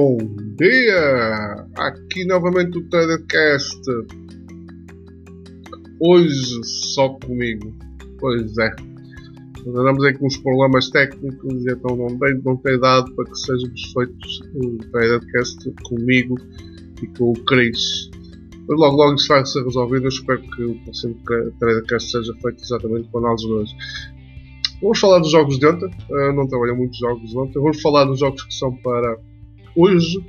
Bom dia! Aqui novamente o Tradercast. Hoje só comigo. Pois é. Nós andamos aí com uns problemas técnicos e então não tem, não tem dado para que sejamos feitos o Tradercast comigo e com o Chris. Mas logo logo isso vai ser resolvido. Eu espero que o próximo Tradercast seja feito exatamente com de hoje. Vamos falar dos jogos de ontem. Uh, não trabalhei muitos jogos ontem. Vamos falar dos jogos que são para hoje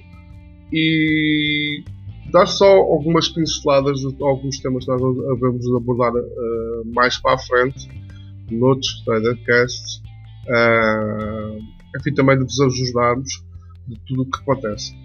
e dar só algumas pinceladas de alguns temas que nós vamos abordar uh, mais para a frente noutros Tradercasts. Uh, enfim, também de vos ajudarmos de tudo o que acontece.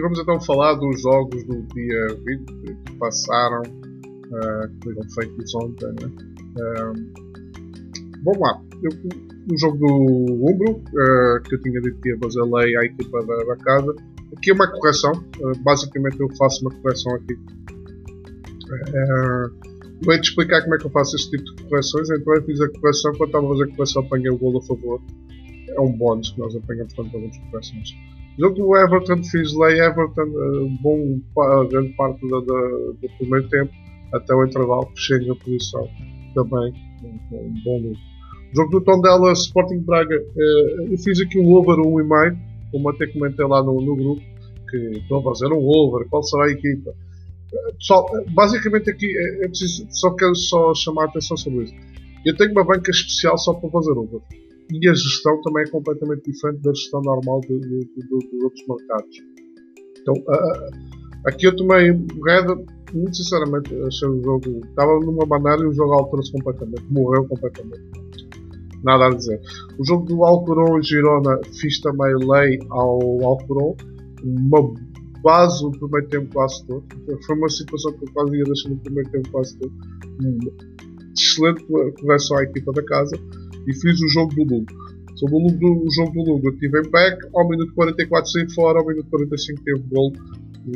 Vamos então falar dos jogos do dia 20 que passaram, uh, que foram feitos ontem. Né? Uh, vamos lá. Eu, o jogo do Umbro, uh, que eu tinha dito que ia fazer lei à equipa da, da casa. Aqui é uma correção. Basicamente, eu faço uma correção aqui. Vou-te explicar como é que eu faço este tipo de correções. Então, eu fiz a correção. Quando estava a fazer a correção, apanhei o gol a favor. É um bónus que nós apanhamos quando fazemos correções. Jogo do Everton, fiz lei Everton, uh, bom, grande parte da, da, do primeiro tempo, até o intervalo, fechei a posição também, um, bom lucro. Jogo do Tondela Sporting Braga, uh, eu fiz aqui um over 1,5, como até comentei lá no, no grupo, que estou a fazer um over, qual será a equipa? Uh, pessoal, basicamente aqui é preciso, só quero só chamar a atenção sobre isso. Eu tenho uma banca especial só para fazer over e a gestão também é completamente diferente da gestão normal de, de, de, de outros mercados. Então, aqui eu tomei Red, muito sinceramente, achei o jogo. Estava numa banana e o jogo alterou-se completamente, morreu completamente. Nada a dizer. O jogo do Alcoron e Girona fiz também lei ao Alcoron, uma base no primeiro tempo quase todo. Foi uma situação que eu quase ia deixar no primeiro tempo quase todo. Excelente correção à equipa da casa e fiz o jogo do Lugo. Sobre o, Lugo, o jogo do Lugo, eu estive em back, ao minuto 44 saí fora, ao minuto 45 teve gol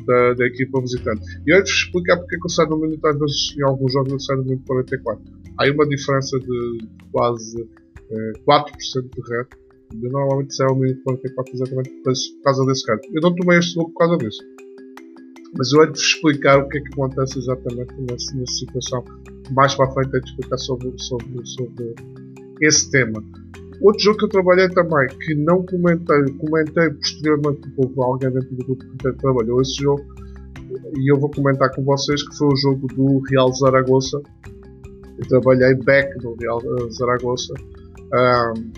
da, da equipa visitante. E antes de explicar porque é que eu saio no minuto, às vezes em alguns jogos eu saio no minuto 44. Há uma diferença de quase eh, 4% de red. Eu normalmente saio ao minuto 44 exatamente por causa desse canto. Eu não tomei este gol por causa disso. Mas eu antes de explicar o que é que acontece exatamente nessa, nessa situação, mais para a frente, antes de explicar sobre, sobre, sobre esse tema. Outro jogo que eu trabalhei também, que não comentei, comentei posteriormente porque alguém dentro do grupo que trabalhou esse jogo, e eu vou comentar com vocês que foi o jogo do Real Zaragoza. Eu trabalhei back no Real Zaragoza. Um,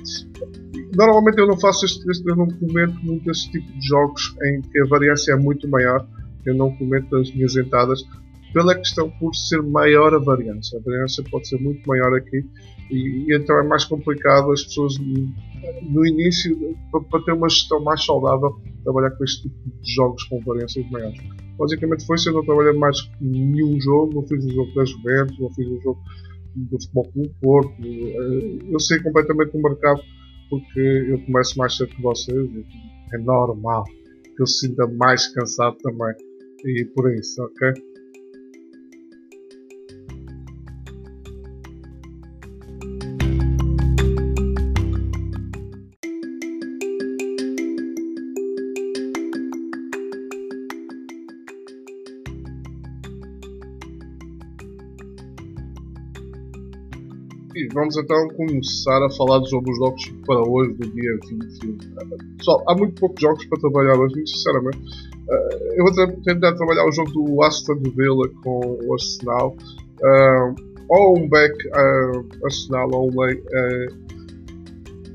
normalmente eu não faço este, este, eu não comento muito este tipo de jogos em que a variância é muito maior. Eu não comento as minhas entradas pela questão por ser maior a variância. A variância pode ser muito maior aqui e, e então é mais complicado as pessoas no início para, ter uma gestão mais saudável trabalhar com este tipo de jogos com variâncias maiores. Basicamente foi se eu não trabalhei mais nenhum jogo, não fiz o jogo das Juventus, não fiz o jogo do Futebol Clube Porto. Eh, eu sei completamente o mercado porque eu começo mais cedo que vocês é normal que eu sinta mais cansado também e por isso, ok? Vamos então começar a falar sobre os jogos para hoje, do dia 21. Pessoal, há muito poucos jogos para trabalhar hoje, muito sinceramente. Uh, eu vou tentar trabalhar o jogo do Aston Villa com o Arsenal. Uh, ou um back uh, Arsenal ou um lay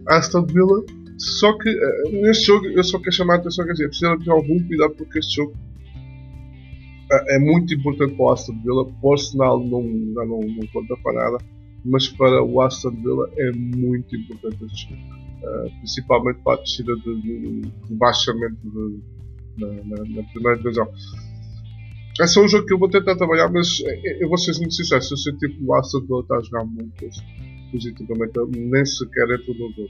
Aston Villa. Só que neste jogo eu só quero chamar a atenção que assim, precisa ter algum cuidado porque este jogo é muito importante para o Aston Villa. Para o Arsenal não, não, não, não conta para nada mas para o Aston Villa é muito importante uh, principalmente para a descida de, de, de baixamento de, na, na, na, primeira divisão. É só um jogo que eu vou tentar trabalhar, mas eu vou ser muito sincero, se eu sentir que o Aston Villa está a jogar muito positivamente, nem sequer entro no jogo.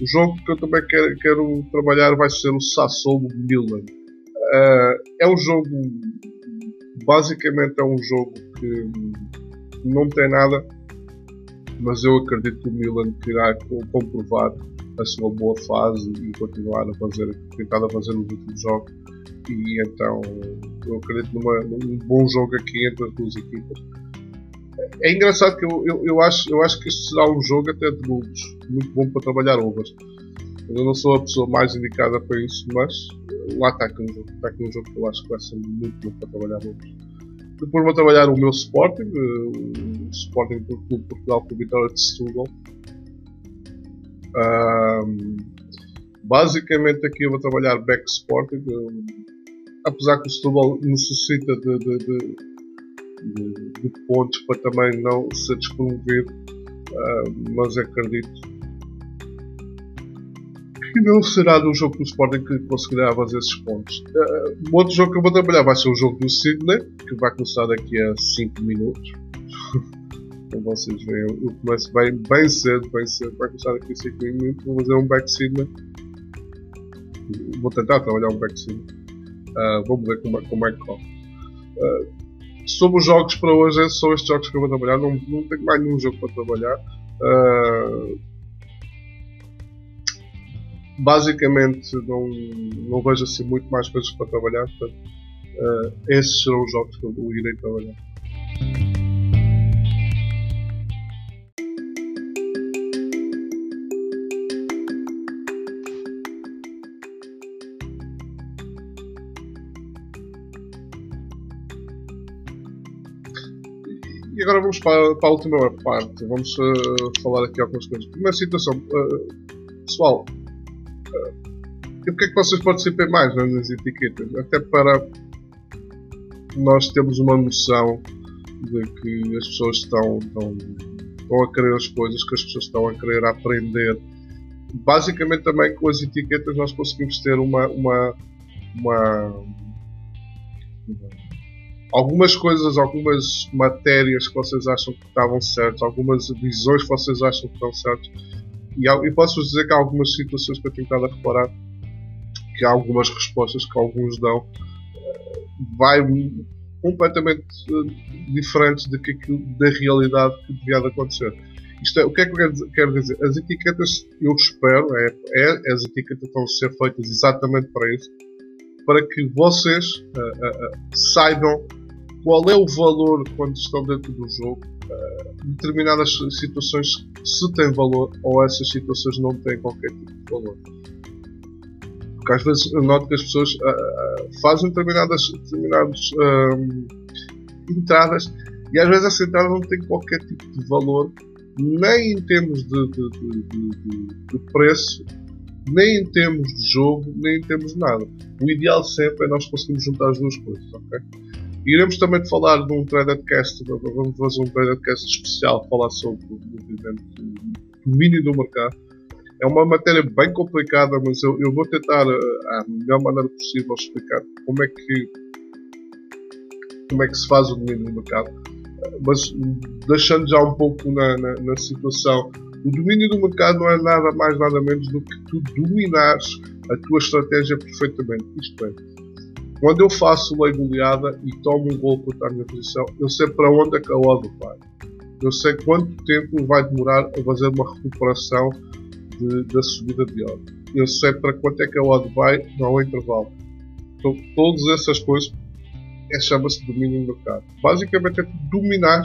O jogo que eu também quero, quero trabalhar vai ser o Sassuolo Milan. Uh, é um jogo. Basicamente, é um jogo que não tem nada, mas eu acredito que o Milan irá comprovar a sua boa fase e continuar a fazer, tentar a fazer nos últimos jogos. E então, eu acredito numa, num bom jogo aqui entre as duas equipas. É engraçado que eu, eu, eu, acho, eu acho que isto será um jogo até de lobos, muito bom para trabalhar ovas. Eu não sou a pessoa mais indicada para isso, mas lá está aqui um jogo, está aqui um jogo que eu acho que vai ser muito bom para trabalhar ovas. Depois vou trabalhar o meu Sporting, eh, o Sporting do Clube Portugal com Vitória de Setúbal. Um, basicamente aqui eu vou trabalhar back Sporting, eh, apesar que o Setúbal necessita de, de, de, de, pontos para também não ser despromovido, mas acredito que não será no jogo do Sporting que conseguirá fazer esses pontos. Uh, outro jogo que eu vou trabalhar vai ser o jogo do Sydney, que vai começar daqui a 5 minutos. Como vocês veem, eu começo bem, bem cedo, bem cedo. Vai começar daqui a 5 minutos. Vou fazer um back Sydney. Vou tentar trabalhar um back Sydney. Uh, vamos ver como, é, como é que corre. Uh, sobre os jogos para hoje, são estes jogos que eu vou trabalhar. Não, não tenho mais nenhum jogo para trabalhar. Uh, basicamente não, não vejo assim muito mais coisas para trabalhar, portanto, uh, esses serão os jogos que eu irei trabalhar. E agora vamos para, para a última parte. Vamos uh, falar aqui algumas coisas. Primeira situação, uh, pessoal, e porque é que vocês participem mais nas etiquetas? Até para nós termos uma noção de que as pessoas estão, estão, estão a querer as coisas, que as pessoas estão a querer aprender. Basicamente também com as etiquetas nós conseguimos ter uma, uma, uma algumas coisas, algumas matérias que vocês acham que estavam certas, algumas visões que vocês acham que estão certas. E, e posso-vos dizer que há algumas situações que eu tenho estado a reparar que há algumas respostas que alguns dão eh, vai completamente eh, diferentes de que, da realidade que devia de acontecer. Isto é, o que é que eu quero dizer? As etiquetas, eu espero, é, é, as etiquetas estão a ser feitas exatamente para isso, para que vocês uh, uh, uh, saibam qual é o valor quando estão dentro do jogo, determinadas situações se têm valor ou essas situações não têm qualquer tipo de valor. Porque às vezes eu noto que as pessoas uh, fazem determinadas, determinadas entradas e às vezes essa entrada não tem qualquer tipo de valor, nem em termos de, de, de, de preço, nem em termos de jogo, nem em termos de nada. O ideal sempre é nós conseguirmos juntar as duas coisas, ok? Iremos também falar de um Tradercast, vamos fazer um Tradercast especial, falar sobre o movimento do domínio do mercado é uma matéria bem complicada, mas eu, eu vou tentar, uh, a melhor maneira possível, explicar como é que, como é que se faz o domínio do mercado. Mas deixando já um pouco na, na, na, situação, o domínio do mercado não é nada mais, nada menos do que tu dominares a tua estratégia perfeitamente. Isto é, quando eu faço lei goleada e tomo um gol contra a minha posição, eu sei para onde é que a odd vai. Eu sei quanto tempo vai demorar a fazer uma recuperação de, da subida de odd. Eu sei para quanto é que a odd vai no intervalo. Então, todas essas coisas é, chama-se domínio do mercado. Basicamente é dominar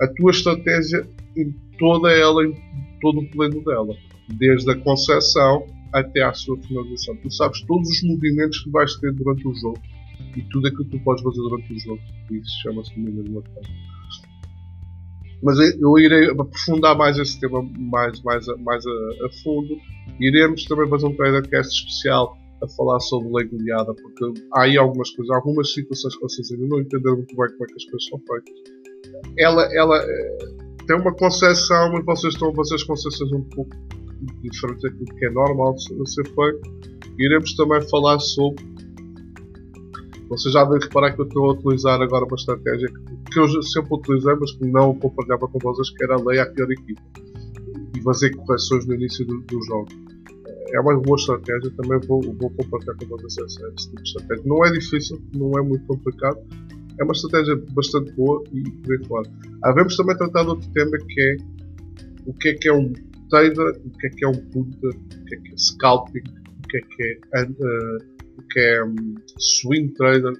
a tua estratégia em toda ela, em todo o plano dela. Desde a concepção até à sua finalização. Tu sabes todos os movimentos que vais ter durante o jogo e tudo aquilo que tu podes fazer durante o jogo. Isso chama-se domínio do mercado. Mas eu irei aprofundar mais esse tema mais, mais, a, mais a, a fundo. Iremos também fazer um podcast especial a falar sobre lei goleada, porque há aí algumas coisas, algumas situações que vocês ainda não entenderam muito bem como é que as coisas são feitas. Ela, ela é, tem uma concepção, mas vocês estão a fazer as concepções um pouco diferentes daquilo que é normal de ser feito. Iremos também falar sobre vocês já devem reparar que eu estou a utilizar agora uma estratégia que, eu sempre utilizei, mas que não compartilhava com vocês, que era a lei à pior equipa e fazer correções no início do, do jogo. é uma boa estratégia, também vou, vou compartilhar com vocês essa, esse tipo de estratégia. Não é difícil, não é muito complicado, é uma estratégia bastante boa e aí fora. Havemos também tratar de outro tema que é o que é que é um trader, o que é que é um punter, o que é que é scalping, o que é que é, uh, o que é um, swing trader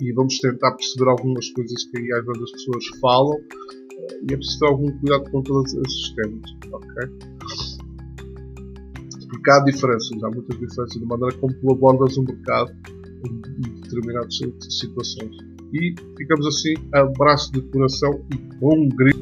e vamos tentar perceber algumas coisas que às vezes as pessoas falam uh, e é preciso ter algum cuidado com todos esses temas, ok? Porque há diferenças, há muitas diferenças na maneira como tu abordas o mercado em, em determinadas situações. E ficamos assim, abraço de coração e bom grito.